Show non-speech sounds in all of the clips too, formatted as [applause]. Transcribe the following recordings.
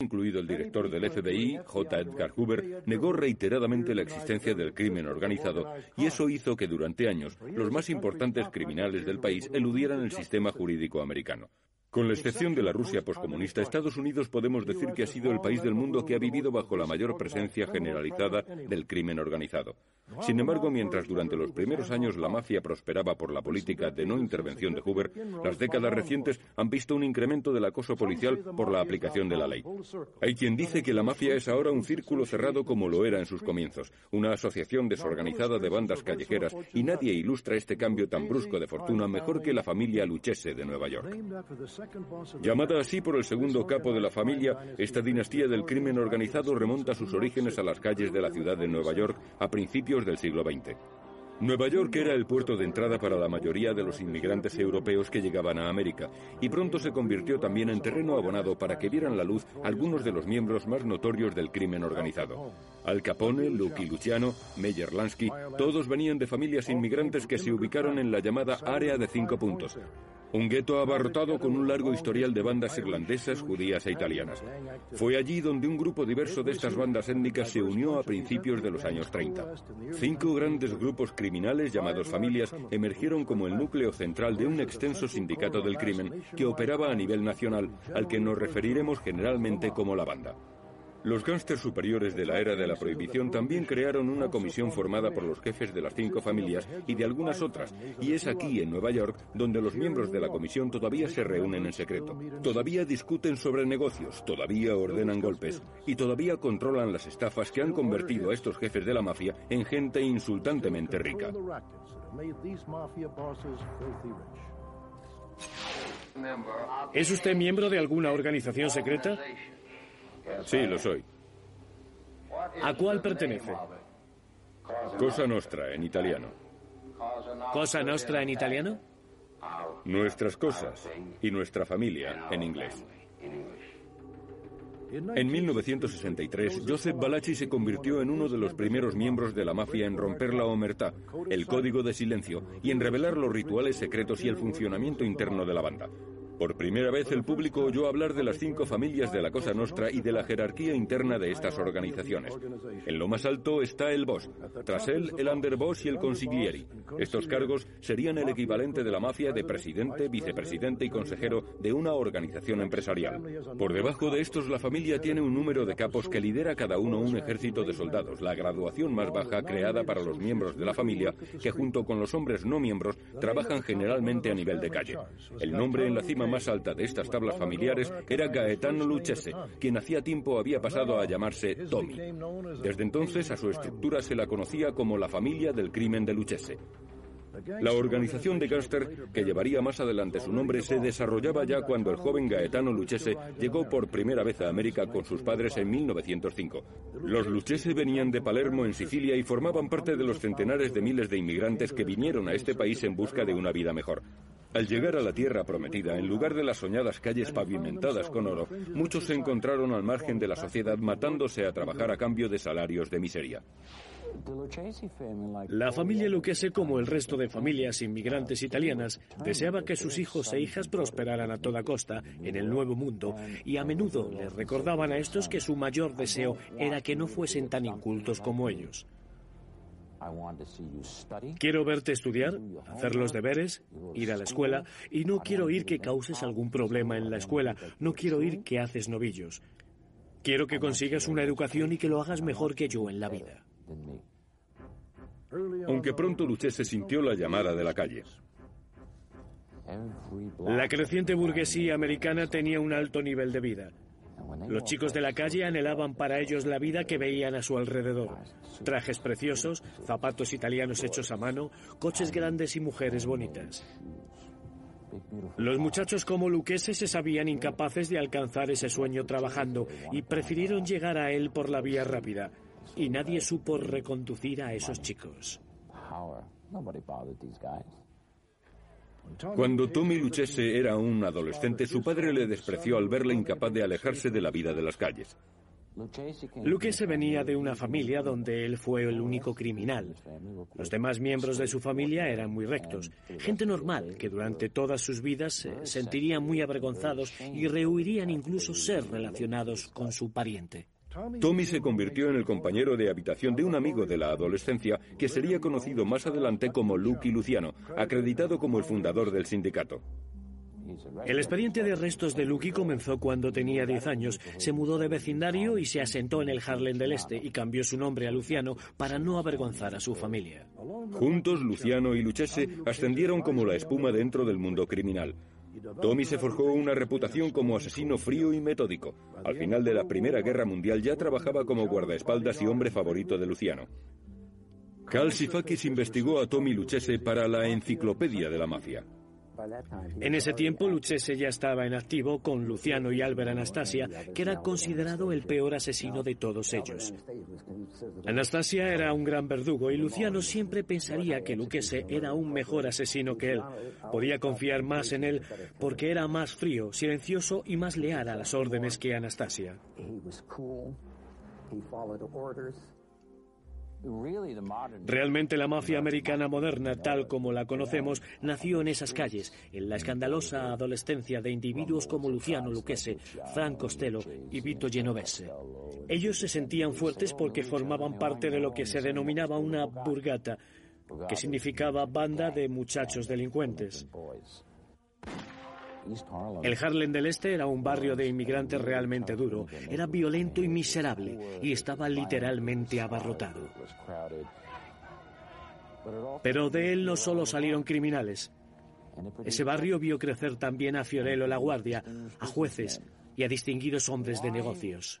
incluido el director del FBI, J. Edgar Hoover, negó reiteradamente la existencia del crimen organizado y eso hizo que durante años los más importantes criminales del país eludieran el sistema jurídico americano. Con la excepción de la Rusia poscomunista, Estados Unidos podemos decir que ha sido el país del mundo que ha vivido bajo la mayor presencia generalizada del crimen organizado. Sin embargo, mientras durante los primeros años la mafia prosperaba por la política de no intervención de Hoover, las décadas recientes han visto un incremento del acoso policial por la aplicación de la ley. Hay quien dice que la mafia es ahora un círculo cerrado como lo era en sus comienzos, una asociación desorganizada de bandas callejeras, y nadie ilustra este cambio tan brusco de fortuna mejor que la familia Luchese de Nueva York. Llamada así por el segundo capo de la familia, esta dinastía del crimen organizado remonta sus orígenes a las calles de la ciudad de Nueva York a principios del siglo XX. Nueva York era el puerto de entrada para la mayoría de los inmigrantes europeos que llegaban a América, y pronto se convirtió también en terreno abonado para que vieran la luz algunos de los miembros más notorios del crimen organizado. Al Capone, Lucky Luciano, Meyer Lansky, todos venían de familias inmigrantes que se ubicaron en la llamada Área de Cinco Puntos, un gueto abarrotado con un largo historial de bandas irlandesas, judías e italianas. Fue allí donde un grupo diverso de estas bandas étnicas se unió a principios de los años 30. Cinco grandes grupos criminales llamados familias emergieron como el núcleo central de un extenso sindicato del crimen que operaba a nivel nacional, al que nos referiremos generalmente como la banda. Los gángsters superiores de la era de la prohibición también crearon una comisión formada por los jefes de las cinco familias y de algunas otras, y es aquí, en Nueva York, donde los miembros de la comisión todavía se reúnen en secreto. Todavía discuten sobre negocios, todavía ordenan golpes y todavía controlan las estafas que han convertido a estos jefes de la mafia en gente insultantemente rica. ¿Es usted miembro de alguna organización secreta? Sí, lo soy. ¿A cuál pertenece? Cosa Nostra, en italiano. ¿Cosa Nostra en italiano? Nuestras cosas y nuestra familia, en inglés. En 1963, Joseph Balachi se convirtió en uno de los primeros miembros de la mafia en romper la omertá, el código de silencio, y en revelar los rituales secretos y el funcionamiento interno de la banda. Por primera vez el público oyó hablar de las cinco familias de la Cosa Nostra y de la jerarquía interna de estas organizaciones. En lo más alto está el boss, tras él el underboss y el consiglieri. Estos cargos serían el equivalente de la mafia de presidente, vicepresidente y consejero de una organización empresarial. Por debajo de estos la familia tiene un número de capos que lidera cada uno un ejército de soldados, la graduación más baja creada para los miembros de la familia que junto con los hombres no miembros trabajan generalmente a nivel de calle. El nombre en la cima más alta de estas tablas familiares era Gaetano Lucchese, quien hacía tiempo había pasado a llamarse Tommy. Desde entonces a su estructura se la conocía como la familia del crimen de Lucchese. La organización de gángster, que llevaría más adelante su nombre, se desarrollaba ya cuando el joven Gaetano Lucchese llegó por primera vez a América con sus padres en 1905. Los Lucchese venían de Palermo, en Sicilia, y formaban parte de los centenares de miles de inmigrantes que vinieron a este país en busca de una vida mejor. Al llegar a la tierra prometida, en lugar de las soñadas calles pavimentadas con oro, muchos se encontraron al margen de la sociedad matándose a trabajar a cambio de salarios de miseria. La familia Lucchese, como el resto de familias inmigrantes italianas, deseaba que sus hijos e hijas prosperaran a toda costa en el nuevo mundo y a menudo les recordaban a estos que su mayor deseo era que no fuesen tan incultos como ellos. Quiero verte estudiar, hacer los deberes, ir a la escuela y no quiero oír que causes algún problema en la escuela, no quiero oír que haces novillos. Quiero que consigas una educación y que lo hagas mejor que yo en la vida. Aunque pronto Lucchese sintió la llamada de la calle. La creciente burguesía americana tenía un alto nivel de vida. Los chicos de la calle anhelaban para ellos la vida que veían a su alrededor. Trajes preciosos, zapatos italianos hechos a mano, coches grandes y mujeres bonitas. Los muchachos como Luquese se sabían incapaces de alcanzar ese sueño trabajando y prefirieron llegar a él por la vía rápida. Y nadie supo reconducir a esos chicos. Cuando Tommy Lucchese era un adolescente, su padre le despreció al verle incapaz de alejarse de la vida de las calles. se venía de una familia donde él fue el único criminal. Los demás miembros de su familia eran muy rectos, gente normal que durante todas sus vidas se sentirían muy avergonzados y rehuirían incluso ser relacionados con su pariente. Tommy se convirtió en el compañero de habitación de un amigo de la adolescencia que sería conocido más adelante como Lucky Luciano, acreditado como el fundador del sindicato. El expediente de arrestos de Lucky comenzó cuando tenía 10 años. Se mudó de vecindario y se asentó en el Harlem del Este y cambió su nombre a Luciano para no avergonzar a su familia. Juntos, Luciano y Luchese ascendieron como la espuma dentro del mundo criminal. Tommy se forjó una reputación como asesino frío y metódico. Al final de la Primera Guerra Mundial ya trabajaba como guardaespaldas y hombre favorito de Luciano. Calcifakis investigó a Tommy Luchese para la Enciclopedia de la Mafia. En ese tiempo, Lucchese ya estaba en activo con Luciano y Albert Anastasia, que era considerado el peor asesino de todos ellos. Anastasia era un gran verdugo y Luciano siempre pensaría que Lucchese era un mejor asesino que él. Podía confiar más en él porque era más frío, silencioso y más leal a las órdenes que Anastasia. Realmente la mafia americana moderna, tal como la conocemos, nació en esas calles, en la escandalosa adolescencia de individuos como Luciano Lucchese, Frank Costello y Vito Genovese. Ellos se sentían fuertes porque formaban parte de lo que se denominaba una burgata, que significaba banda de muchachos delincuentes. El Harlem del Este era un barrio de inmigrantes realmente duro, era violento y miserable y estaba literalmente abarrotado. Pero de él no solo salieron criminales. Ese barrio vio crecer también a Fiorello La Guardia, a jueces y a distinguidos hombres de negocios.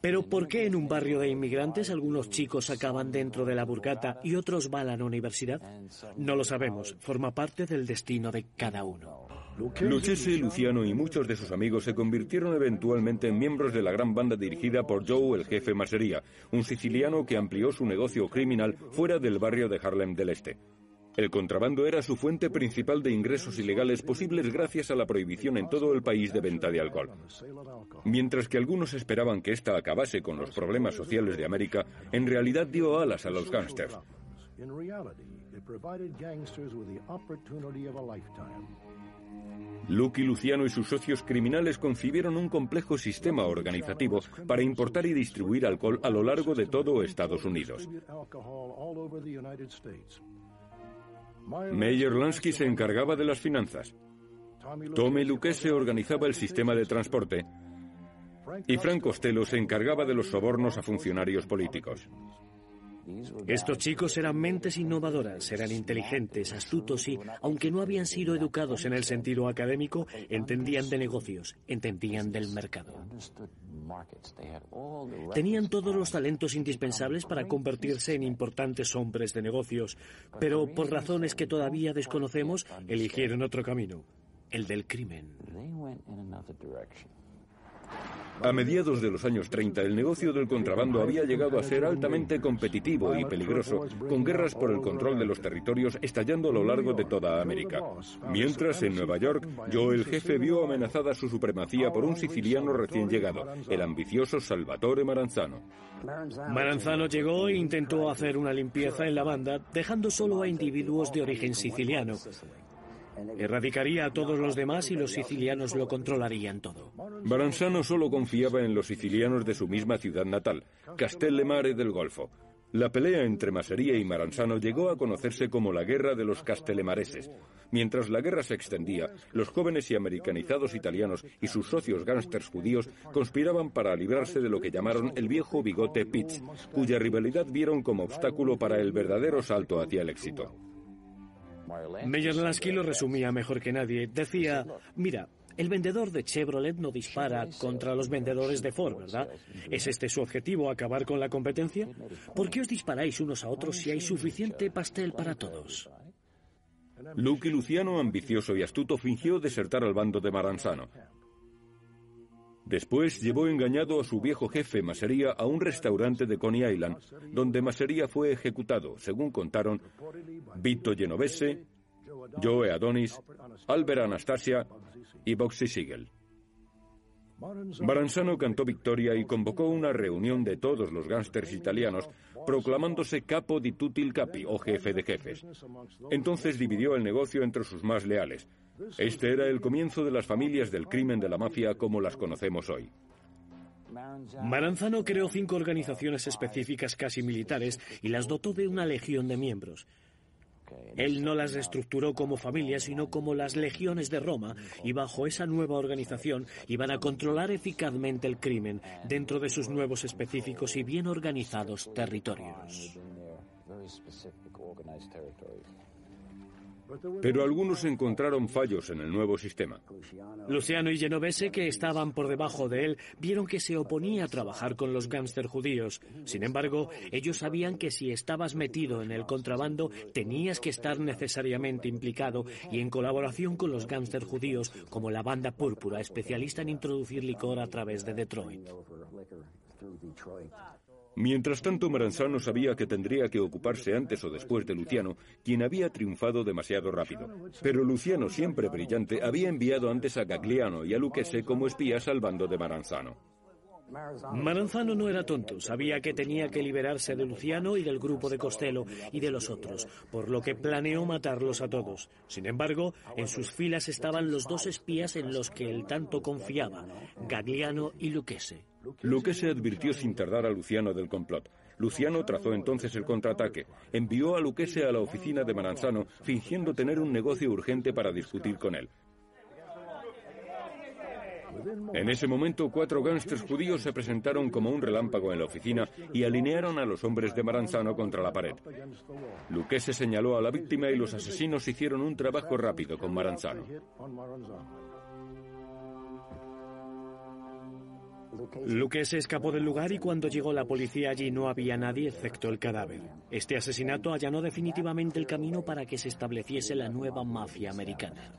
Pero ¿por qué en un barrio de inmigrantes algunos chicos acaban dentro de la burgata y otros van a la universidad? No lo sabemos, forma parte del destino de cada uno. Lucchese, Luciano y muchos de sus amigos se convirtieron eventualmente en miembros de la gran banda dirigida por Joe, el jefe Masería, un siciliano que amplió su negocio criminal fuera del barrio de Harlem del Este. El contrabando era su fuente principal de ingresos ilegales posibles gracias a la prohibición en todo el país de venta de alcohol. Mientras que algunos esperaban que esta acabase con los problemas sociales de América, en realidad dio alas a los gángsters. Lucky Luciano y sus socios criminales concibieron un complejo sistema organizativo para importar y distribuir alcohol a lo largo de todo Estados Unidos. Meyer Lansky se encargaba de las finanzas. Tommy Lucchese organizaba el sistema de transporte y Frank Costello se encargaba de los sobornos a funcionarios políticos. Estos chicos eran mentes innovadoras, eran inteligentes, astutos y, aunque no habían sido educados en el sentido académico, entendían de negocios, entendían del mercado. Tenían todos los talentos indispensables para convertirse en importantes hombres de negocios, pero por razones que todavía desconocemos, eligieron otro camino, el del crimen. A mediados de los años 30, el negocio del contrabando había llegado a ser altamente competitivo y peligroso, con guerras por el control de los territorios estallando a lo largo de toda América. Mientras, en Nueva York, Joe el jefe vio amenazada su supremacía por un siciliano recién llegado, el ambicioso Salvatore Maranzano. Maranzano llegó e intentó hacer una limpieza en la banda, dejando solo a individuos de origen siciliano. Erradicaría a todos los demás y los sicilianos lo controlarían todo. Baranzano solo confiaba en los sicilianos de su misma ciudad natal, Castellemare del Golfo. La pelea entre Masería y Maranzano llegó a conocerse como la Guerra de los Castellemareses. Mientras la guerra se extendía, los jóvenes y americanizados italianos y sus socios gángsters judíos conspiraban para librarse de lo que llamaron el viejo bigote Pitts, cuya rivalidad vieron como obstáculo para el verdadero salto hacia el éxito. Meyer Lansky lo resumía mejor que nadie. Decía, mira, el vendedor de Chevrolet no dispara contra los vendedores de Ford, ¿verdad? ¿Es este su objetivo, acabar con la competencia? ¿Por qué os disparáis unos a otros si hay suficiente pastel para todos? Luke Luciano, ambicioso y astuto, fingió desertar al bando de Maranzano. Después llevó engañado a su viejo jefe Masería a un restaurante de Coney Island, donde Masería fue ejecutado, según contaron Vito Genovese, Joe Adonis, Albert Anastasia y Boxy Siegel. Maranzano cantó victoria y convocó una reunión de todos los gángsters italianos, proclamándose capo di tutti il capi, o jefe de jefes. Entonces dividió el negocio entre sus más leales. Este era el comienzo de las familias del crimen de la mafia como las conocemos hoy. Maranzano creó cinco organizaciones específicas casi militares y las dotó de una legión de miembros. Él no las reestructuró como familias, sino como las legiones de Roma, y bajo esa nueva organización iban a controlar eficazmente el crimen dentro de sus nuevos específicos y bien organizados territorios. Pero algunos encontraron fallos en el nuevo sistema. Luciano y Genovese, que estaban por debajo de él, vieron que se oponía a trabajar con los gángster judíos. Sin embargo, ellos sabían que si estabas metido en el contrabando, tenías que estar necesariamente implicado y en colaboración con los gángster judíos, como la banda púrpura, especialista en introducir licor a través de Detroit. Mientras tanto, Maranzano sabía que tendría que ocuparse antes o después de Luciano, quien había triunfado demasiado rápido. Pero Luciano, siempre brillante, había enviado antes a Gagliano y a Lucchese como espías al bando de Maranzano. Maranzano no era tonto, sabía que tenía que liberarse de Luciano y del grupo de Costello y de los otros, por lo que planeó matarlos a todos. Sin embargo, en sus filas estaban los dos espías en los que él tanto confiaba, Gagliano y Lucchese. Lucchese advirtió sin tardar a Luciano del complot. Luciano trazó entonces el contraataque. Envió a Lucchese a la oficina de Maranzano, fingiendo tener un negocio urgente para discutir con él. En ese momento, cuatro gángsters judíos se presentaron como un relámpago en la oficina y alinearon a los hombres de Maranzano contra la pared. Lucchese señaló a la víctima y los asesinos hicieron un trabajo rápido con Maranzano. Luque se escapó del lugar y cuando llegó la policía allí no había nadie excepto el cadáver. Este asesinato allanó definitivamente el camino para que se estableciese la nueva mafia americana.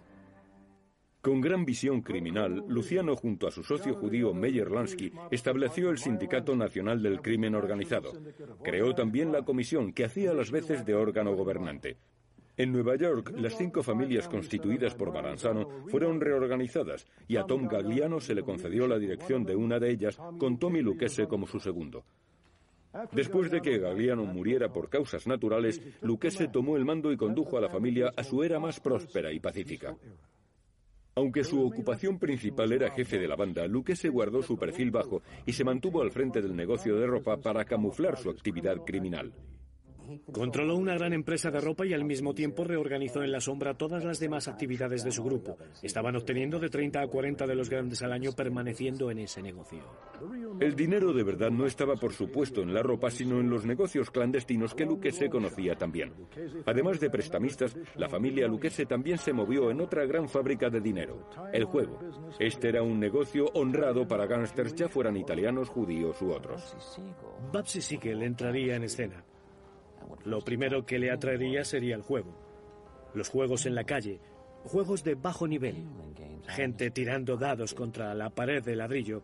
Con gran visión criminal, Luciano, junto a su socio judío Meyer Lansky, estableció el Sindicato Nacional del Crimen Organizado. Creó también la comisión que hacía las veces de órgano gobernante. En Nueva York, las cinco familias constituidas por Maranzano fueron reorganizadas y a Tom Gagliano se le concedió la dirección de una de ellas con Tommy Lucchese como su segundo. Después de que Gagliano muriera por causas naturales, Lucchese tomó el mando y condujo a la familia a su era más próspera y pacífica. Aunque su ocupación principal era jefe de la banda, Lucchese guardó su perfil bajo y se mantuvo al frente del negocio de ropa para camuflar su actividad criminal. Controló una gran empresa de ropa y al mismo tiempo reorganizó en la sombra todas las demás actividades de su grupo. Estaban obteniendo de 30 a 40 de los grandes al año permaneciendo en ese negocio. El dinero de verdad no estaba, por supuesto, en la ropa, sino en los negocios clandestinos que Lucchese conocía también. Además de prestamistas, la familia Lucchese también se movió en otra gran fábrica de dinero, el juego. Este era un negocio honrado para gángsters, ya fueran italianos, judíos u otros. Babsy Siegel entraría en escena. Lo primero que le atraería sería el juego. Los juegos en la calle, juegos de bajo nivel, gente tirando dados contra la pared de ladrillo,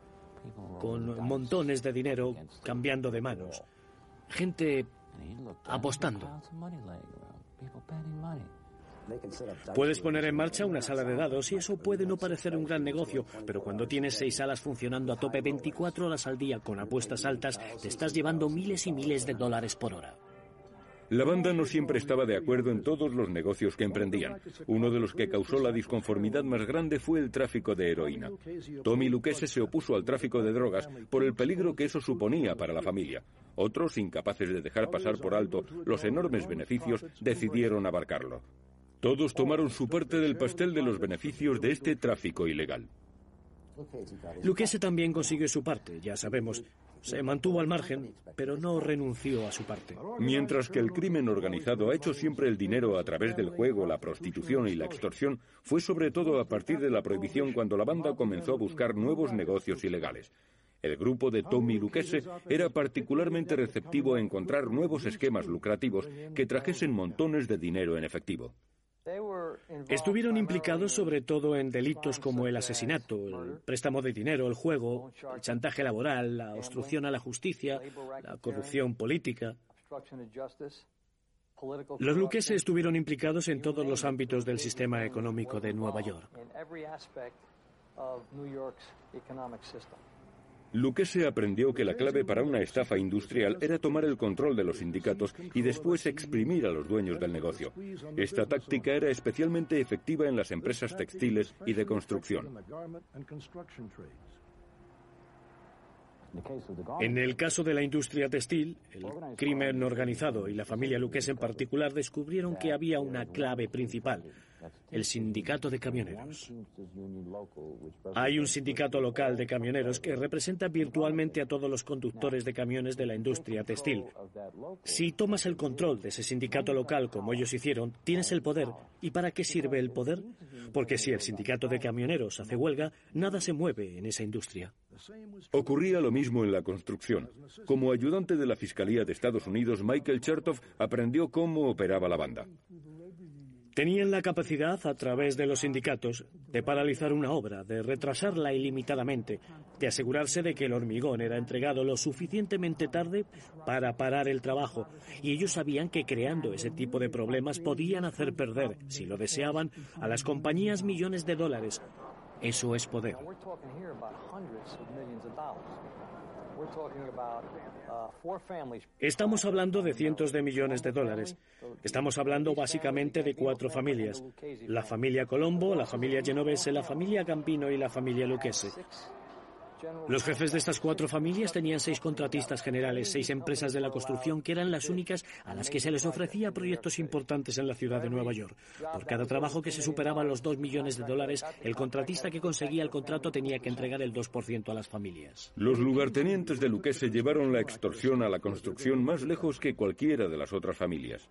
con montones de dinero cambiando de manos, gente apostando. Puedes poner en marcha una sala de dados y eso puede no parecer un gran negocio, pero cuando tienes seis salas funcionando a tope 24 horas al día con apuestas altas, te estás llevando miles y miles de dólares por hora. La banda no siempre estaba de acuerdo en todos los negocios que emprendían. Uno de los que causó la disconformidad más grande fue el tráfico de heroína. Tommy Lucchese se opuso al tráfico de drogas por el peligro que eso suponía para la familia. Otros, incapaces de dejar pasar por alto los enormes beneficios, decidieron abarcarlo. Todos tomaron su parte del pastel de los beneficios de este tráfico ilegal. Lucchese también consiguió su parte, ya sabemos. Se mantuvo al margen, pero no renunció a su parte. Mientras que el crimen organizado ha hecho siempre el dinero a través del juego, la prostitución y la extorsión, fue sobre todo a partir de la prohibición cuando la banda comenzó a buscar nuevos negocios ilegales. El grupo de Tommy Lucchese era particularmente receptivo a encontrar nuevos esquemas lucrativos que trajesen montones de dinero en efectivo. Estuvieron implicados sobre todo en delitos como el asesinato, el préstamo de dinero, el juego, el chantaje laboral, la obstrucción a la justicia, la corrupción política. Los Lucchese estuvieron implicados en todos los ámbitos del sistema económico de Nueva York. Lucchese aprendió que la clave para una estafa industrial era tomar el control de los sindicatos y después exprimir a los dueños del negocio. Esta táctica era especialmente efectiva en las empresas textiles y de construcción. En el caso de la industria textil, el crimen organizado y la familia Lucchese en particular descubrieron que había una clave principal, el sindicato de camioneros. Hay un sindicato local de camioneros que representa virtualmente a todos los conductores de camiones de la industria textil. Si tomas el control de ese sindicato local como ellos hicieron, tienes el poder. ¿Y para qué sirve el poder? Porque si el sindicato de camioneros hace huelga, nada se mueve en esa industria. Ocurría lo mismo en la construcción. Como ayudante de la Fiscalía de Estados Unidos, Michael Chertoff aprendió cómo operaba la banda. Tenían la capacidad, a través de los sindicatos, de paralizar una obra, de retrasarla ilimitadamente, de asegurarse de que el hormigón era entregado lo suficientemente tarde para parar el trabajo. Y ellos sabían que creando ese tipo de problemas podían hacer perder, si lo deseaban, a las compañías millones de dólares. Eso es poder. Estamos hablando de cientos de millones de dólares. Estamos hablando básicamente de cuatro familias. La familia Colombo, la familia Genovese, la familia Gambino y la familia Lucchese. Los jefes de estas cuatro familias tenían seis contratistas generales, seis empresas de la construcción que eran las únicas a las que se les ofrecía proyectos importantes en la ciudad de Nueva York. Por cada trabajo que se superaba los dos millones de dólares, el contratista que conseguía el contrato tenía que entregar el 2% a las familias. Los lugartenientes de Luquese llevaron la extorsión a la construcción más lejos que cualquiera de las otras familias.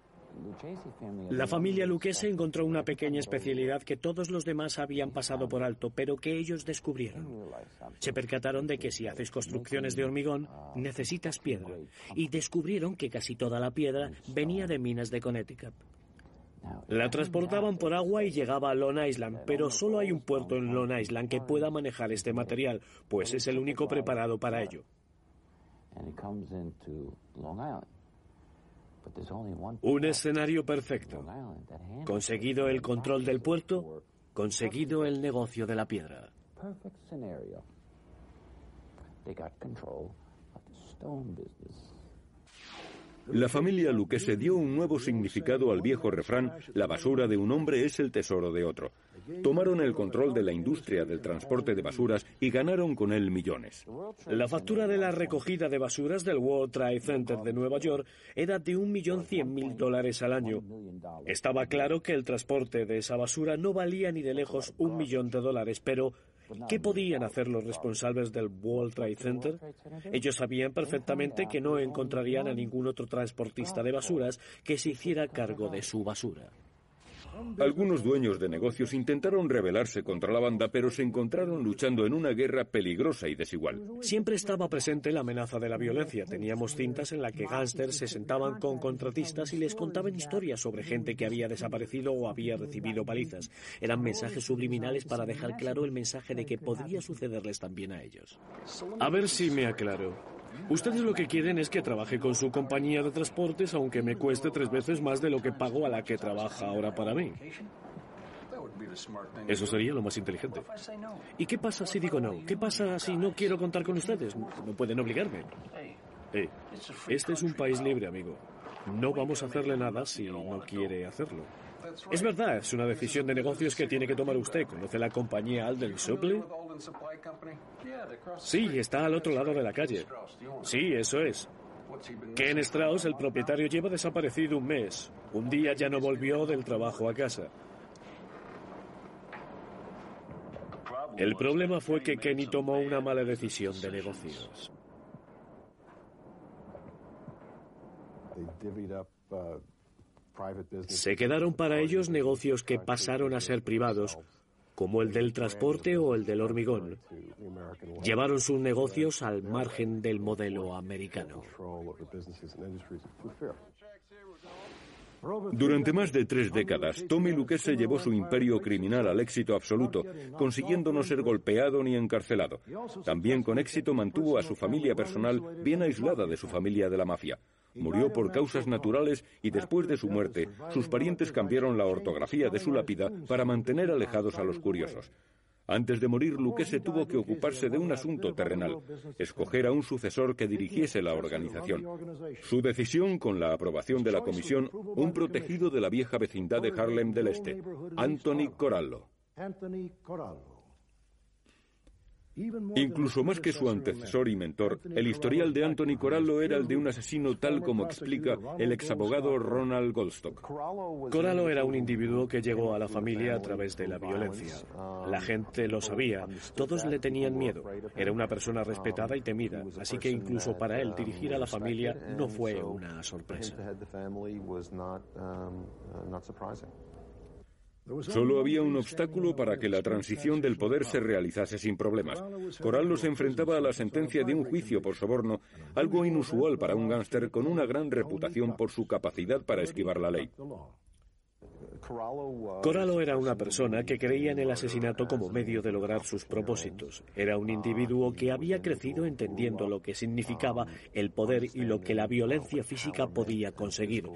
La familia Lucchese encontró una pequeña especialidad que todos los demás habían pasado por alto, pero que ellos descubrieron. Se percataron de que si haces construcciones de hormigón, necesitas piedra, y descubrieron que casi toda la piedra venía de minas de Connecticut. La transportaban por agua y llegaba a Long Island, pero solo hay un puerto en Long Island que pueda manejar este material, pues es el único preparado para ello. Un escenario perfecto. Conseguido el control del puerto, conseguido el negocio de la piedra. La familia Luquese dio un nuevo significado al viejo refrán, la basura de un hombre es el tesoro de otro. Tomaron el control de la industria del transporte de basuras y ganaron con él millones. La factura de la recogida de basuras del World Trade Center de Nueva York era de un millón cien mil dólares al año. Estaba claro que el transporte de esa basura no valía ni de lejos un millón de dólares, pero ¿Qué podían hacer los responsables del World Trade Center? Ellos sabían perfectamente que no encontrarían a ningún otro transportista de basuras que se hiciera cargo de su basura. Algunos dueños de negocios intentaron rebelarse contra la banda, pero se encontraron luchando en una guerra peligrosa y desigual. Siempre estaba presente la amenaza de la violencia. Teníamos cintas en las que gángsters se sentaban con contratistas y les contaban historias sobre gente que había desaparecido o había recibido palizas. Eran mensajes subliminales para dejar claro el mensaje de que podría sucederles también a ellos. A ver si me aclaro. Ustedes lo que quieren es que trabaje con su compañía de transportes, aunque me cueste tres veces más de lo que pago a la que trabaja ahora para mí. Eso sería lo más inteligente. ¿Y qué pasa si digo no? ¿Qué pasa si no quiero contar con ustedes? No pueden obligarme. este es un país libre, amigo. No vamos a hacerle nada si no quiere hacerlo. Es verdad, es una decisión de negocios que tiene que tomar usted. ¿Conoce la compañía Alden Supply? Sí, está al otro lado de la calle. Sí, eso es. Ken Strauss, el propietario, lleva desaparecido un mes. Un día ya no volvió del trabajo a casa. El problema fue que Kenny tomó una mala decisión de negocios. Se quedaron para ellos negocios que pasaron a ser privados, como el del transporte o el del hormigón. Llevaron sus negocios al margen del modelo americano. Durante más de tres décadas, Tommy Luquese llevó su imperio criminal al éxito absoluto, consiguiendo no ser golpeado ni encarcelado. También con éxito mantuvo a su familia personal bien aislada de su familia de la mafia. Murió por causas naturales y después de su muerte, sus parientes cambiaron la ortografía de su lápida para mantener alejados a los curiosos. Antes de morir, Lucchese tuvo que ocuparse de un asunto terrenal, escoger a un sucesor que dirigiese la organización. Su decisión, con la aprobación de la comisión, un protegido de la vieja vecindad de Harlem del Este, Anthony Corallo. Incluso más que su antecesor y mentor, el historial de Anthony Corallo era el de un asesino tal como explica el exabogado Ronald Goldstock. Corallo era un individuo que llegó a la familia a través de la violencia. La gente lo sabía, todos le tenían miedo. Era una persona respetada y temida, así que incluso para él dirigir a la familia no fue una sorpresa. Solo había un obstáculo para que la transición del poder se realizase sin problemas. Corallo se enfrentaba a la sentencia de un juicio por soborno, algo inusual para un gángster con una gran reputación por su capacidad para esquivar la ley. Corallo era una persona que creía en el asesinato como medio de lograr sus propósitos. Era un individuo que había crecido entendiendo lo que significaba el poder y lo que la violencia física podía conseguir.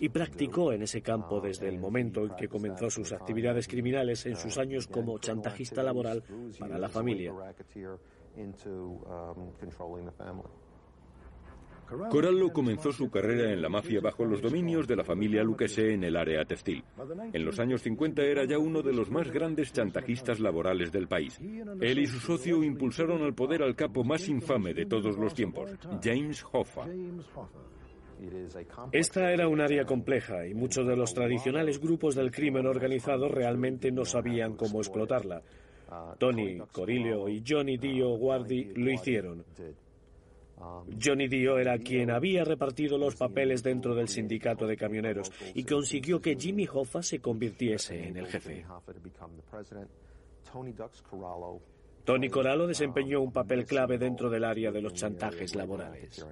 Y practicó en ese campo desde el momento en que comenzó sus actividades criminales en sus años como chantajista laboral para la familia. Corallo comenzó su carrera en la mafia bajo los dominios de la familia Lucchese en el área textil. En los años 50 era ya uno de los más grandes chantajistas laborales del país. Él y su socio impulsaron al poder al capo más infame de todos los tiempos, James Hoffa. Esta era un área compleja y muchos de los tradicionales grupos del crimen organizado realmente no sabían cómo explotarla. Tony, Corillo y Johnny Dio Guardi lo hicieron. Johnny Dio era quien había repartido los papeles dentro del sindicato de camioneros y consiguió que Jimmy Hoffa se convirtiese en el jefe. Tony Corallo desempeñó un papel clave dentro del área de los chantajes laborales.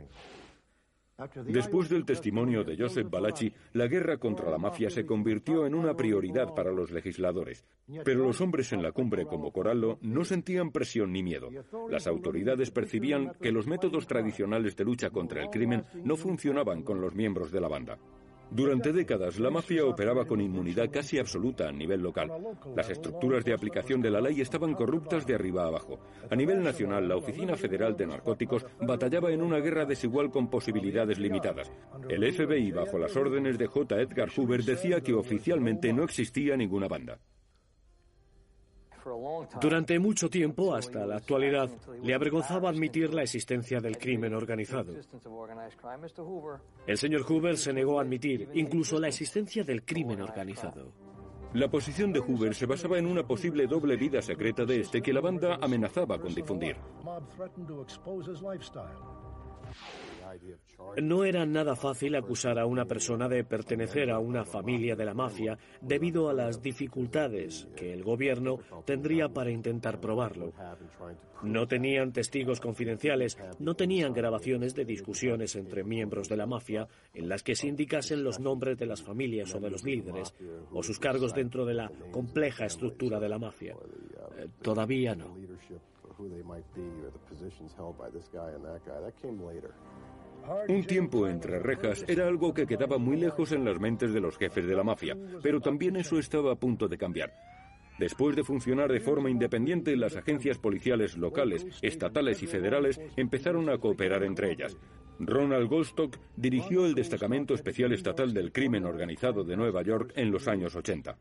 Después del testimonio de Joseph Balachi, la guerra contra la mafia se convirtió en una prioridad para los legisladores. Pero los hombres en la cumbre como Corallo no sentían presión ni miedo. Las autoridades percibían que los métodos tradicionales de lucha contra el crimen no funcionaban con los miembros de la banda. Durante décadas, la mafia operaba con inmunidad casi absoluta a nivel local. Las estructuras de aplicación de la ley estaban corruptas de arriba a abajo. A nivel nacional, la Oficina Federal de Narcóticos batallaba en una guerra desigual con posibilidades limitadas. El FBI, bajo las órdenes de J. Edgar Hoover, decía que oficialmente no existía ninguna banda. Durante mucho tiempo, hasta la actualidad, le avergonzaba admitir la existencia del crimen organizado. El señor Hoover se negó a admitir incluso la existencia del crimen organizado. La posición de Hoover se basaba en una posible doble vida secreta de este que la banda amenazaba con difundir. No era nada fácil acusar a una persona de pertenecer a una familia de la mafia debido a las dificultades que el gobierno tendría para intentar probarlo. No tenían testigos confidenciales, no tenían grabaciones de discusiones entre miembros de la mafia en las que se indicasen los nombres de las familias o de los líderes o sus cargos dentro de la compleja estructura de la mafia. Eh, todavía no. Un tiempo entre rejas era algo que quedaba muy lejos en las mentes de los jefes de la mafia, pero también eso estaba a punto de cambiar. Después de funcionar de forma independiente, las agencias policiales locales, estatales y federales empezaron a cooperar entre ellas. Ronald Goldstock dirigió el Destacamento Especial Estatal del Crimen Organizado de Nueva York en los años 80.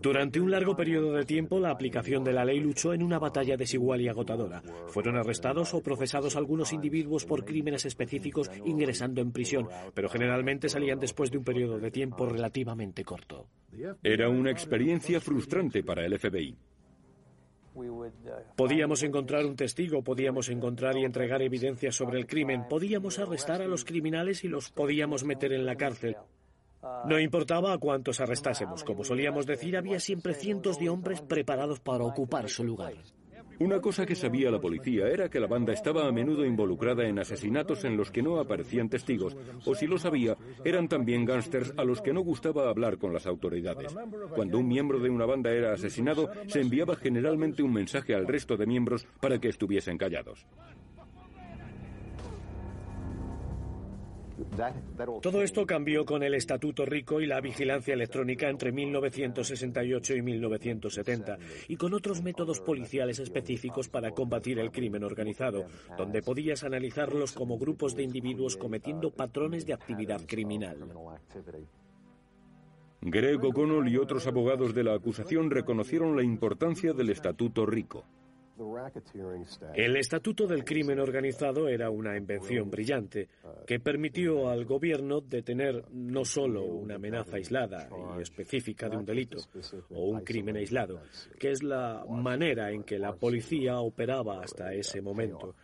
Durante un largo periodo de tiempo, la aplicación de la ley luchó en una batalla desigual y agotadora. Fueron arrestados o procesados algunos individuos por crímenes específicos ingresando en prisión, pero generalmente salían después de un periodo de tiempo relativamente corto. Era una experiencia frustrante para el FBI. Podíamos encontrar un testigo, podíamos encontrar y entregar evidencia sobre el crimen, podíamos arrestar a los criminales y los podíamos meter en la cárcel. No importaba a cuántos arrestásemos, como solíamos decir, había siempre cientos de hombres preparados para ocupar su lugar. Una cosa que sabía la policía era que la banda estaba a menudo involucrada en asesinatos en los que no aparecían testigos, o si lo sabía, eran también gángsters a los que no gustaba hablar con las autoridades. Cuando un miembro de una banda era asesinado, se enviaba generalmente un mensaje al resto de miembros para que estuviesen callados. Todo esto cambió con el Estatuto Rico y la vigilancia electrónica entre 1968 y 1970 y con otros métodos policiales específicos para combatir el crimen organizado, donde podías analizarlos como grupos de individuos cometiendo patrones de actividad criminal. Greg O'Connell y otros abogados de la acusación reconocieron la importancia del Estatuto Rico. El Estatuto del Crimen Organizado era una invención brillante que permitió al gobierno detener no solo una amenaza aislada y específica de un delito o un crimen aislado, que es la manera en que la policía operaba hasta ese momento.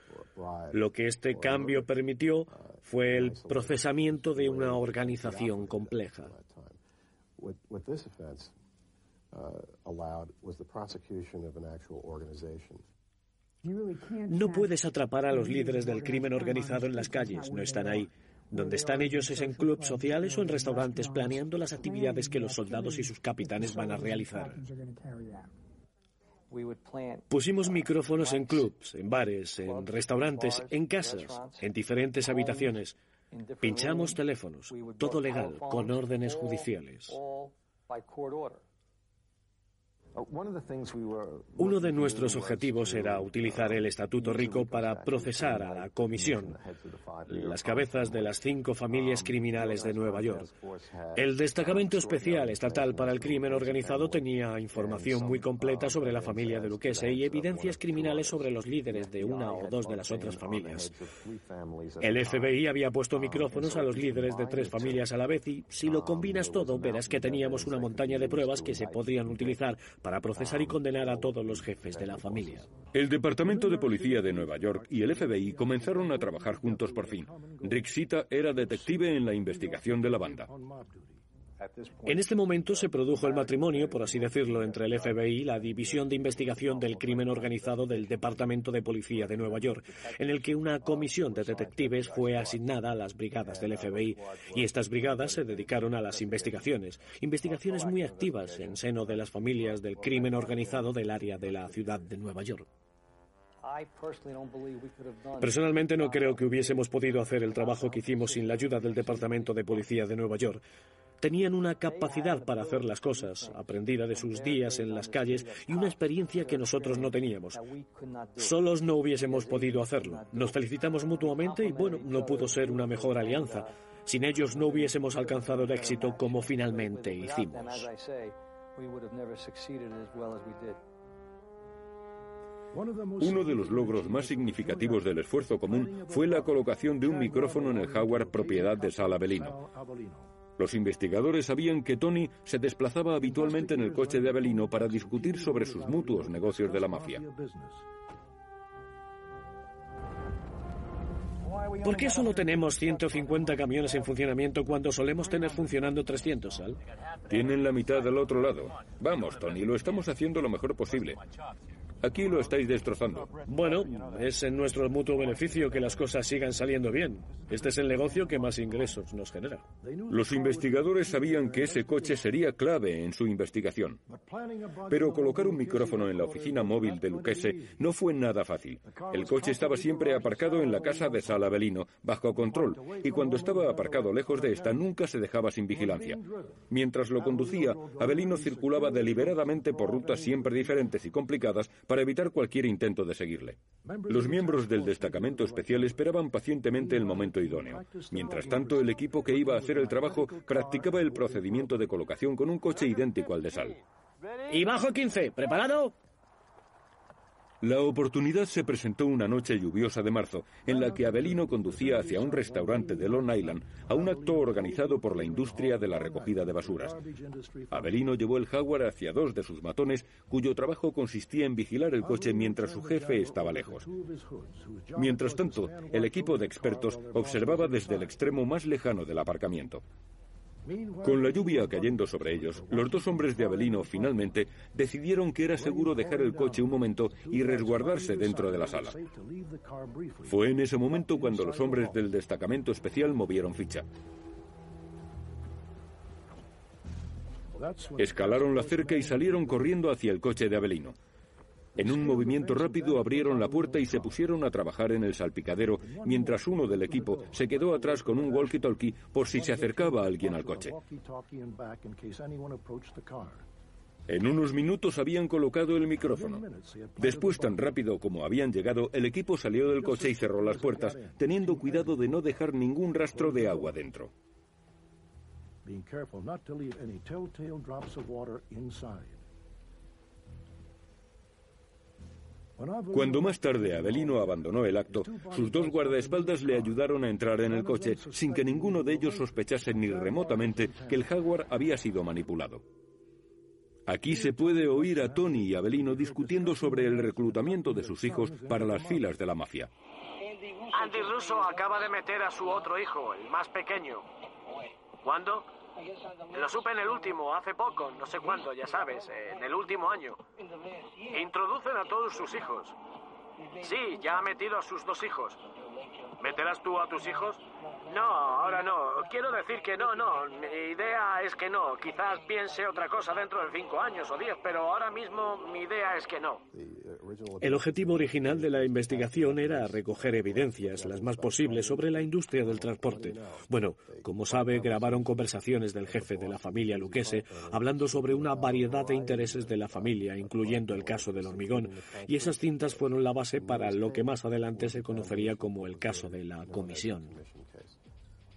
Lo que este cambio permitió fue el procesamiento de una organización compleja. No puedes atrapar a los líderes del crimen organizado en las calles, no están ahí. Donde están ellos es en clubs sociales o en restaurantes planeando las actividades que los soldados y sus capitanes van a realizar. Pusimos micrófonos en clubs, en bares, en restaurantes, en casas, en diferentes habitaciones. Pinchamos teléfonos, todo legal, con órdenes judiciales. Uno de nuestros objetivos era utilizar el Estatuto Rico para procesar a la Comisión, las cabezas de las cinco familias criminales de Nueva York. El Destacamento Especial Estatal para el Crimen Organizado tenía información muy completa sobre la familia de Luquese y evidencias criminales sobre los líderes de una o dos de las otras familias. El FBI había puesto micrófonos a los líderes de tres familias a la vez y, si lo combinas todo, verás que teníamos una montaña de pruebas que se podrían utilizar para procesar y condenar a todos los jefes de la familia. El Departamento de Policía de Nueva York y el FBI comenzaron a trabajar juntos por fin. Rick Sita era detective en la investigación de la banda. En este momento se produjo el matrimonio, por así decirlo, entre el FBI la División de Investigación del Crimen Organizado del Departamento de Policía de Nueva York, en el que una comisión de detectives fue asignada a las brigadas del FBI, y estas brigadas se dedicaron a las investigaciones, investigaciones muy activas en seno de las familias del crimen organizado del área de la ciudad de Nueva York. Personalmente no creo que hubiésemos podido hacer el trabajo que hicimos sin la ayuda del Departamento de Policía de Nueva York. Tenían una capacidad para hacer las cosas, aprendida de sus días en las calles y una experiencia que nosotros no teníamos. Solos no hubiésemos podido hacerlo. Nos felicitamos mutuamente y bueno, no pudo ser una mejor alianza. Sin ellos no hubiésemos alcanzado el éxito como finalmente hicimos. Uno de los logros más significativos del esfuerzo común fue la colocación de un micrófono en el Jaguar propiedad de Sal Abelino. Los investigadores sabían que Tony se desplazaba habitualmente en el coche de Abelino para discutir sobre sus mutuos negocios de la mafia. ¿Por qué solo tenemos 150 camiones en funcionamiento cuando solemos tener funcionando 300, Sal? Tienen la mitad del otro lado. Vamos, Tony, lo estamos haciendo lo mejor posible. Aquí lo estáis destrozando. Bueno, es en nuestro mutuo beneficio que las cosas sigan saliendo bien. Este es el negocio que más ingresos nos genera. Los investigadores sabían que ese coche sería clave en su investigación. Pero colocar un micrófono en la oficina móvil de Luquese no fue nada fácil. El coche estaba siempre aparcado en la casa de Sala Abelino, bajo control, y cuando estaba aparcado lejos de esta nunca se dejaba sin vigilancia. Mientras lo conducía, Abelino circulaba deliberadamente por rutas siempre diferentes y complicadas para evitar cualquier intento de seguirle. Los miembros del destacamento especial esperaban pacientemente el momento idóneo. Mientras tanto, el equipo que iba a hacer el trabajo practicaba el procedimiento de colocación con un coche idéntico al de Sal. Y bajo 15, ¿preparado? La oportunidad se presentó una noche lluviosa de marzo, en la que Abelino conducía hacia un restaurante de Long Island a un acto organizado por la industria de la recogida de basuras. Abelino llevó el Jaguar hacia dos de sus matones, cuyo trabajo consistía en vigilar el coche mientras su jefe estaba lejos. Mientras tanto, el equipo de expertos observaba desde el extremo más lejano del aparcamiento. Con la lluvia cayendo sobre ellos, los dos hombres de Abelino finalmente decidieron que era seguro dejar el coche un momento y resguardarse dentro de la sala. Fue en ese momento cuando los hombres del destacamento especial movieron ficha. Escalaron la cerca y salieron corriendo hacia el coche de Abelino. En un movimiento rápido abrieron la puerta y se pusieron a trabajar en el salpicadero, mientras uno del equipo se quedó atrás con un walkie-talkie por si se acercaba alguien al coche. En unos minutos habían colocado el micrófono. Después, tan rápido como habían llegado, el equipo salió del coche y cerró las puertas, teniendo cuidado de no dejar ningún rastro de agua dentro. Cuando más tarde Avelino abandonó el acto, sus dos guardaespaldas le ayudaron a entrar en el coche sin que ninguno de ellos sospechase ni remotamente que el Jaguar había sido manipulado. Aquí se puede oír a Tony y Avelino discutiendo sobre el reclutamiento de sus hijos para las filas de la mafia. Andy Russo acaba de meter a su otro hijo, el más pequeño. ¿Cuándo? Lo supe en el último, hace poco, no sé cuándo, ya sabes, en el último año. Introducen a todos sus hijos. Sí, ya ha metido a sus dos hijos. ¿Meterás tú a tus hijos? No, ahora no. Quiero decir que no, no. Mi idea es que no. Quizás piense otra cosa dentro de cinco años o diez, pero ahora mismo mi idea es que no. El objetivo original de la investigación era recoger evidencias, las más posibles, sobre la industria del transporte. Bueno, como sabe, grabaron conversaciones del jefe de la familia Luquese hablando sobre una variedad de intereses de la familia, incluyendo el caso del hormigón, y esas cintas fueron la base para lo que más adelante se conocería como el caso de la comisión.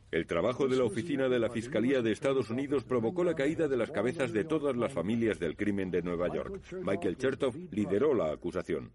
El trabajo de la oficina de la Fiscalía de Estados Unidos provocó la caída de las cabezas de todas las familias del crimen de Nueva York. Michael Chertoff lideró la acusación.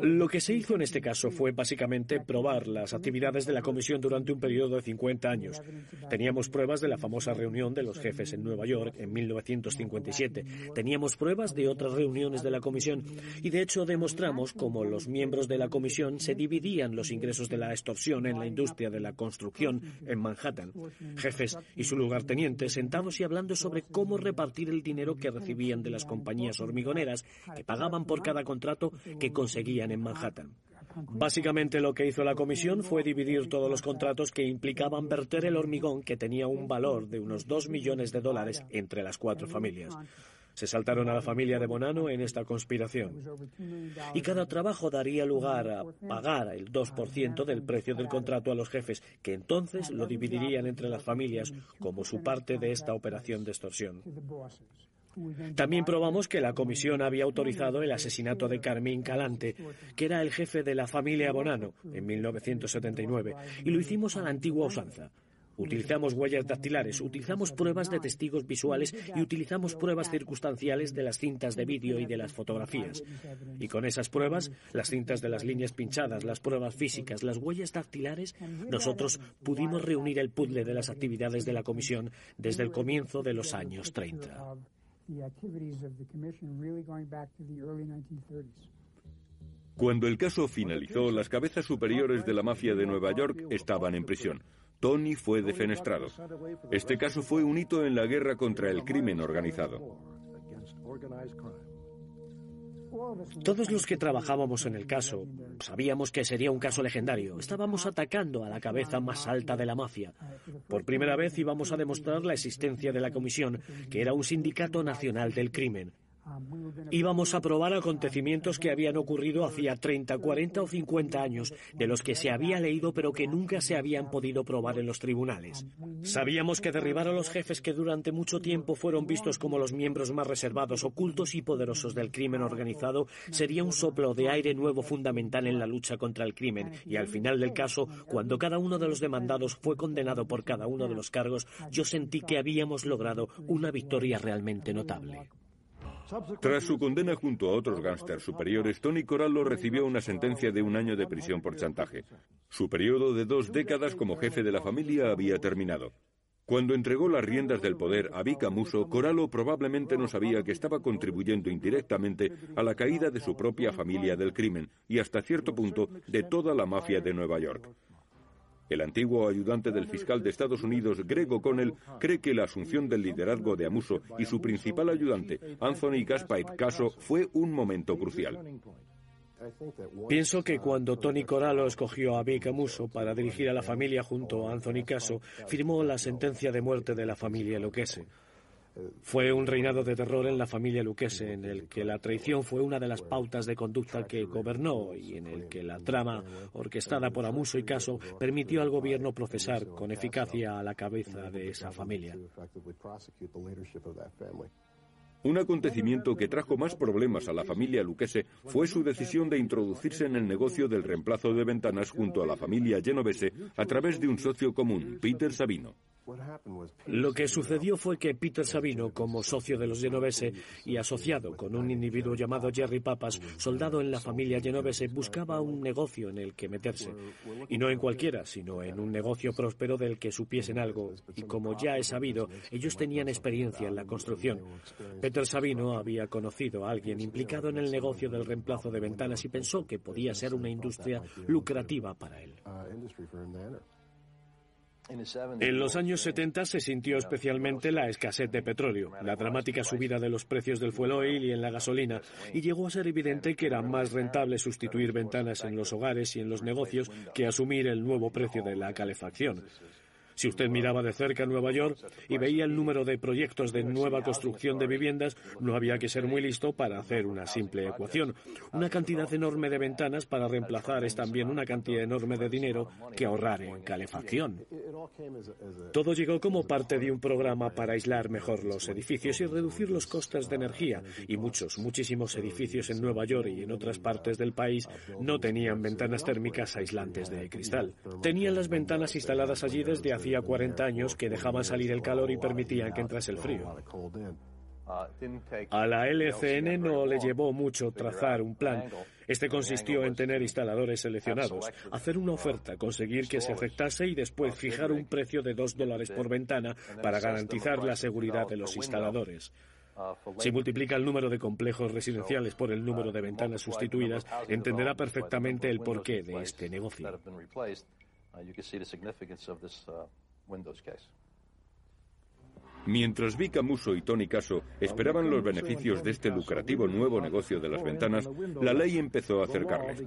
Lo que se hizo en este caso fue básicamente probar las actividades de la comisión durante un periodo de 50 años. Teníamos pruebas de la famosa reunión de los jefes en Nueva York en 1957. Teníamos pruebas de otras reuniones de la comisión y de hecho demostramos cómo los miembros de la comisión se dividían los ingresos de la extorsión en la industria de la construcción en Manhattan. Jefes y su lugarteniente sentados y hablando sobre cómo repartir el dinero que recibían de las compañías hormigoneras que pagaban por cada contrato que conseguían en Manhattan. Básicamente lo que hizo la comisión fue dividir todos los contratos que implicaban verter el hormigón que tenía un valor de unos dos millones de dólares entre las cuatro familias. Se saltaron a la familia de Bonano en esta conspiración. Y cada trabajo daría lugar a pagar el 2% del precio del contrato a los jefes, que entonces lo dividirían entre las familias como su parte de esta operación de extorsión. También probamos que la comisión había autorizado el asesinato de Carmín Calante, que era el jefe de la familia Bonano, en 1979, y lo hicimos a la antigua usanza. Utilizamos huellas dactilares, utilizamos pruebas de testigos visuales y utilizamos pruebas circunstanciales de las cintas de vídeo y de las fotografías. Y con esas pruebas, las cintas de las líneas pinchadas, las pruebas físicas, las huellas dactilares, nosotros pudimos reunir el puzzle de las actividades de la comisión desde el comienzo de los años 30. Cuando el caso finalizó, las cabezas superiores de la mafia de Nueva York estaban en prisión. Tony fue defenestrado. Este caso fue un hito en la guerra contra el crimen organizado. Todos los que trabajábamos en el caso sabíamos que sería un caso legendario. Estábamos atacando a la cabeza más alta de la mafia. Por primera vez íbamos a demostrar la existencia de la comisión, que era un sindicato nacional del crimen. Íbamos a probar acontecimientos que habían ocurrido hacía 30, 40 o 50 años, de los que se había leído pero que nunca se habían podido probar en los tribunales. Sabíamos que derribar a los jefes que durante mucho tiempo fueron vistos como los miembros más reservados, ocultos y poderosos del crimen organizado sería un soplo de aire nuevo fundamental en la lucha contra el crimen y al final del caso, cuando cada uno de los demandados fue condenado por cada uno de los cargos, yo sentí que habíamos logrado una victoria realmente notable. Tras su condena junto a otros gángsters superiores, Tony Corallo recibió una sentencia de un año de prisión por chantaje. Su periodo de dos décadas como jefe de la familia había terminado. Cuando entregó las riendas del poder a Vic Amuso, Corallo probablemente no sabía que estaba contribuyendo indirectamente a la caída de su propia familia del crimen y hasta cierto punto de toda la mafia de Nueva York. El antiguo ayudante del fiscal de Estados Unidos, Greg O'Connell, cree que la asunción del liderazgo de Amuso y su principal ayudante, Anthony Gaspard Caso, fue un momento crucial. Pienso que cuando Tony Corallo escogió a Vic Amuso para dirigir a la familia junto a Anthony Caso, firmó la sentencia de muerte de la familia Loquese. Fue un reinado de terror en la familia Lucchese, en el que la traición fue una de las pautas de conducta que gobernó y en el que la trama, orquestada por Amuso y Caso, permitió al gobierno procesar con eficacia a la cabeza de esa familia. Un acontecimiento que trajo más problemas a la familia Lucchese fue su decisión de introducirse en el negocio del reemplazo de ventanas junto a la familia genovese a través de un socio común, Peter Sabino. Lo que sucedió fue que Peter Sabino, como socio de los Genovese y asociado con un individuo llamado Jerry Papas, soldado en la familia Genovese, buscaba un negocio en el que meterse. Y no en cualquiera, sino en un negocio próspero del que supiesen algo. Y como ya he sabido, ellos tenían experiencia en la construcción. Peter Sabino había conocido a alguien implicado en el negocio del reemplazo de ventanas y pensó que podía ser una industria lucrativa para él. En los años 70 se sintió especialmente la escasez de petróleo, la dramática subida de los precios del fuel oil y en la gasolina, y llegó a ser evidente que era más rentable sustituir ventanas en los hogares y en los negocios que asumir el nuevo precio de la calefacción. Si usted miraba de cerca Nueva York y veía el número de proyectos de nueva construcción de viviendas, no había que ser muy listo para hacer una simple ecuación. Una cantidad enorme de ventanas para reemplazar es también una cantidad enorme de dinero que ahorrar en calefacción. Todo llegó como parte de un programa para aislar mejor los edificios y reducir los costes de energía, y muchos, muchísimos edificios en Nueva York y en otras partes del país no tenían ventanas térmicas aislantes de cristal. Tenían las ventanas instaladas allí desde hacía 40 años que dejaban salir el calor y permitían que entrase el frío. A la LCN no le llevó mucho trazar un plan. Este consistió en tener instaladores seleccionados, hacer una oferta, conseguir que se aceptase y después fijar un precio de dos dólares por ventana para garantizar la seguridad de los instaladores. Si multiplica el número de complejos residenciales por el número de ventanas sustituidas, entenderá perfectamente el porqué de este negocio. Mientras Vika Muso y Tony Caso esperaban los beneficios de este lucrativo nuevo negocio de las ventanas, la ley empezó a acercarles.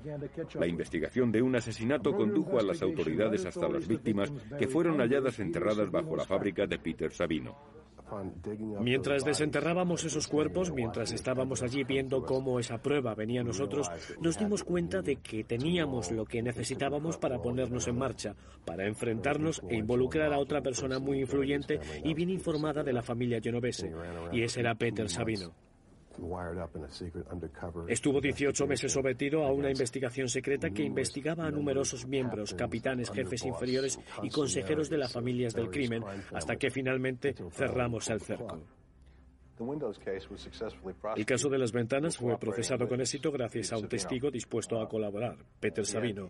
La investigación de un asesinato condujo a las autoridades hasta las víctimas que fueron halladas enterradas bajo la fábrica de Peter Sabino. Mientras desenterrábamos esos cuerpos, mientras estábamos allí viendo cómo esa prueba venía a nosotros, nos dimos cuenta de que teníamos lo que necesitábamos para ponernos en marcha, para enfrentarnos e involucrar a otra persona muy influyente y bien informada de la familia genovese, y ese era Peter Sabino. Estuvo 18 meses sometido a una investigación secreta que investigaba a numerosos miembros, capitanes, jefes inferiores y consejeros de las familias del crimen, hasta que finalmente cerramos el cerco. El caso de las ventanas fue procesado con éxito gracias a un testigo dispuesto a colaborar, Peter Sabino.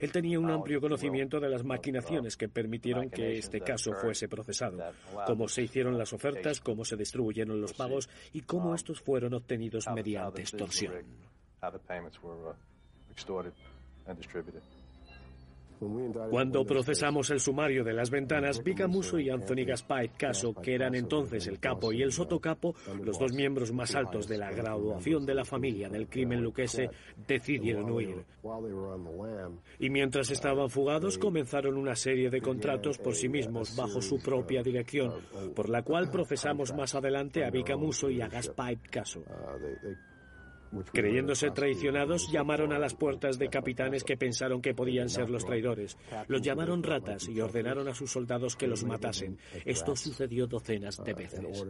Él tenía un amplio conocimiento de las maquinaciones que permitieron que este caso fuese procesado, cómo se hicieron las ofertas, cómo se distribuyeron los pagos y cómo estos fueron obtenidos mediante extorsión. Cuando procesamos el sumario de las ventanas, Vika Muso y Anthony Gaspar Caso, que eran entonces el capo y el sotocapo, los dos miembros más altos de la graduación de la familia del crimen luquese, decidieron huir. Y mientras estaban fugados, comenzaron una serie de contratos por sí mismos bajo su propia dirección, por la cual [coughs] procesamos más adelante a Vika Muso y a Gaspar Caso. Creyéndose traicionados, llamaron a las puertas de capitanes que pensaron que podían ser los traidores. Los llamaron ratas y ordenaron a sus soldados que los matasen. Esto sucedió docenas de veces.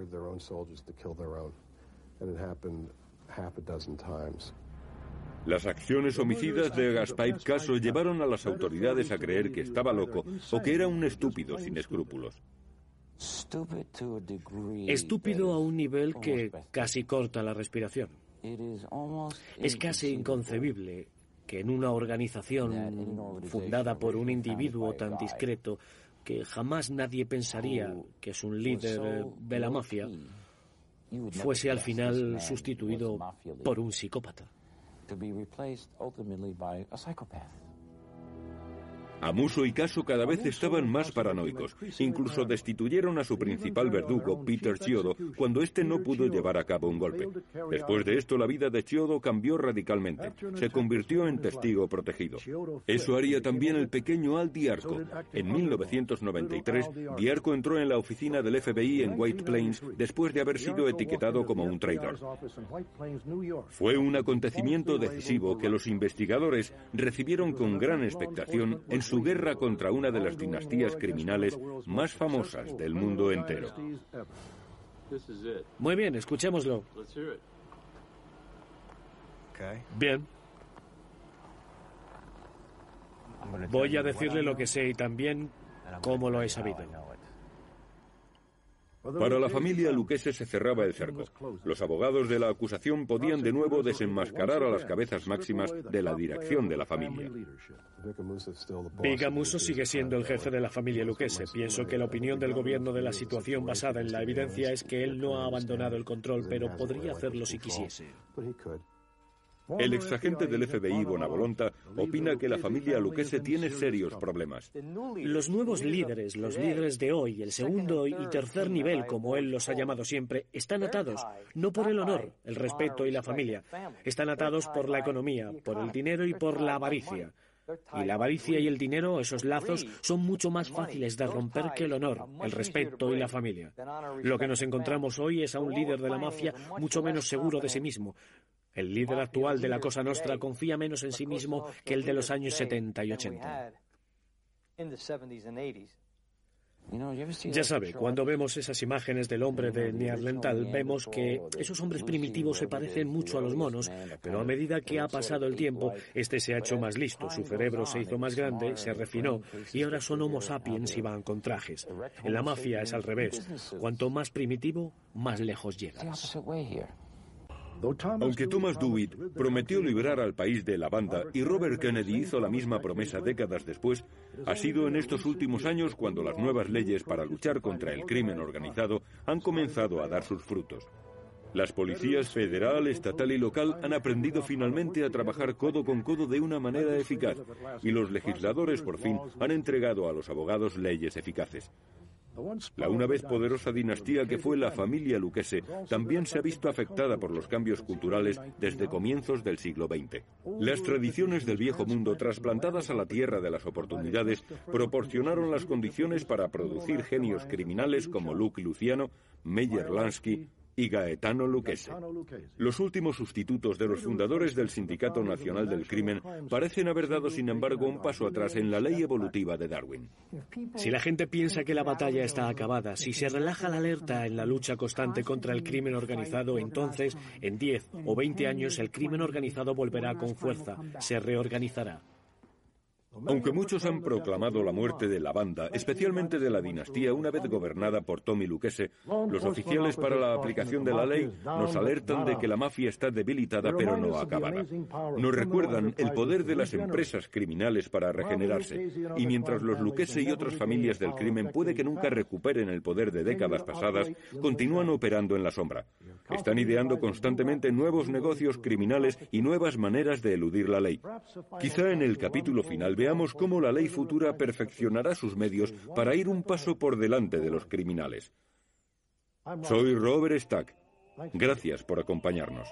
Las acciones homicidas de Gaspar Caso llevaron a las autoridades a creer que estaba loco o que era un estúpido sin escrúpulos. Estúpido a un nivel que casi corta la respiración. Es casi inconcebible que en una organización fundada por un individuo tan discreto que jamás nadie pensaría que es un líder de la mafia, fuese al final sustituido por un psicópata. Amuso y Caso cada vez estaban más paranoicos. Incluso destituyeron a su principal verdugo, Peter Chiodo, cuando éste no pudo llevar a cabo un golpe. Después de esto, la vida de Chiodo cambió radicalmente. Se convirtió en testigo protegido. Eso haría también el pequeño Al Diarco. En 1993, Diarco entró en la oficina del FBI en White Plains después de haber sido etiquetado como un traidor. Fue un acontecimiento decisivo que los investigadores recibieron con gran expectación en su guerra contra una de las dinastías criminales más famosas del mundo entero. Muy bien, escuchémoslo. Bien. Voy a decirle lo que sé y también cómo lo he sabido. Para la familia Luquese se cerraba el cerco. Los abogados de la acusación podían de nuevo desenmascarar a las cabezas máximas de la dirección de la familia. Bigamuso sigue siendo el jefe de la familia Luquese. Pienso que la opinión del gobierno de la situación basada en la evidencia es que él no ha abandonado el control, pero podría hacerlo si quisiese. El exagente del FBI, Bonavolonta, opina que la familia Luquese tiene serios problemas. Los nuevos líderes, los líderes de hoy, el segundo y tercer nivel, como él los ha llamado siempre, están atados, no por el honor, el respeto y la familia, están atados por la economía, por el dinero y por la avaricia. Y la avaricia y el dinero, esos lazos, son mucho más fáciles de romper que el honor, el respeto y la familia. Lo que nos encontramos hoy es a un líder de la mafia mucho menos seguro de sí mismo, el líder actual de la Cosa Nostra confía menos en sí mismo que el de los años 70 y 80. Ya sabe, cuando vemos esas imágenes del hombre de Neandertal, vemos que esos hombres primitivos se parecen mucho a los monos, pero a medida que ha pasado el tiempo, este se ha hecho más listo, su cerebro se hizo más grande, se refinó, y ahora son homo sapiens y van con trajes. En la mafia es al revés. Cuanto más primitivo, más lejos llegas. Aunque Thomas Dewitt prometió librar al país de la banda y Robert Kennedy hizo la misma promesa décadas después, ha sido en estos últimos años cuando las nuevas leyes para luchar contra el crimen organizado han comenzado a dar sus frutos. Las policías federal, estatal y local han aprendido finalmente a trabajar codo con codo de una manera eficaz y los legisladores por fin han entregado a los abogados leyes eficaces. La una vez poderosa dinastía que fue la familia Luquese también se ha visto afectada por los cambios culturales desde comienzos del siglo XX. Las tradiciones del viejo mundo trasplantadas a la tierra de las oportunidades proporcionaron las condiciones para producir genios criminales como Luke Luciano, Meyer Lansky, y Gaetano Luquese. Los últimos sustitutos de los fundadores del Sindicato Nacional del Crimen parecen haber dado, sin embargo, un paso atrás en la ley evolutiva de Darwin. Si la gente piensa que la batalla está acabada, si se relaja la alerta en la lucha constante contra el crimen organizado, entonces, en 10 o 20 años, el crimen organizado volverá con fuerza, se reorganizará. Aunque muchos han proclamado la muerte de la banda, especialmente de la dinastía una vez gobernada por Tommy Luquese, los oficiales para la aplicación de la ley nos alertan de que la mafia está debilitada pero no acabada. Nos recuerdan el poder de las empresas criminales para regenerarse, y mientras los Luquese y otras familias del crimen puede que nunca recuperen el poder de décadas pasadas, continúan operando en la sombra. Están ideando constantemente nuevos negocios criminales y nuevas maneras de eludir la ley. Quizá en el capítulo final veamos cómo la ley futura perfeccionará sus medios para ir un paso por delante de los criminales. Soy Robert Stack. Gracias por acompañarnos.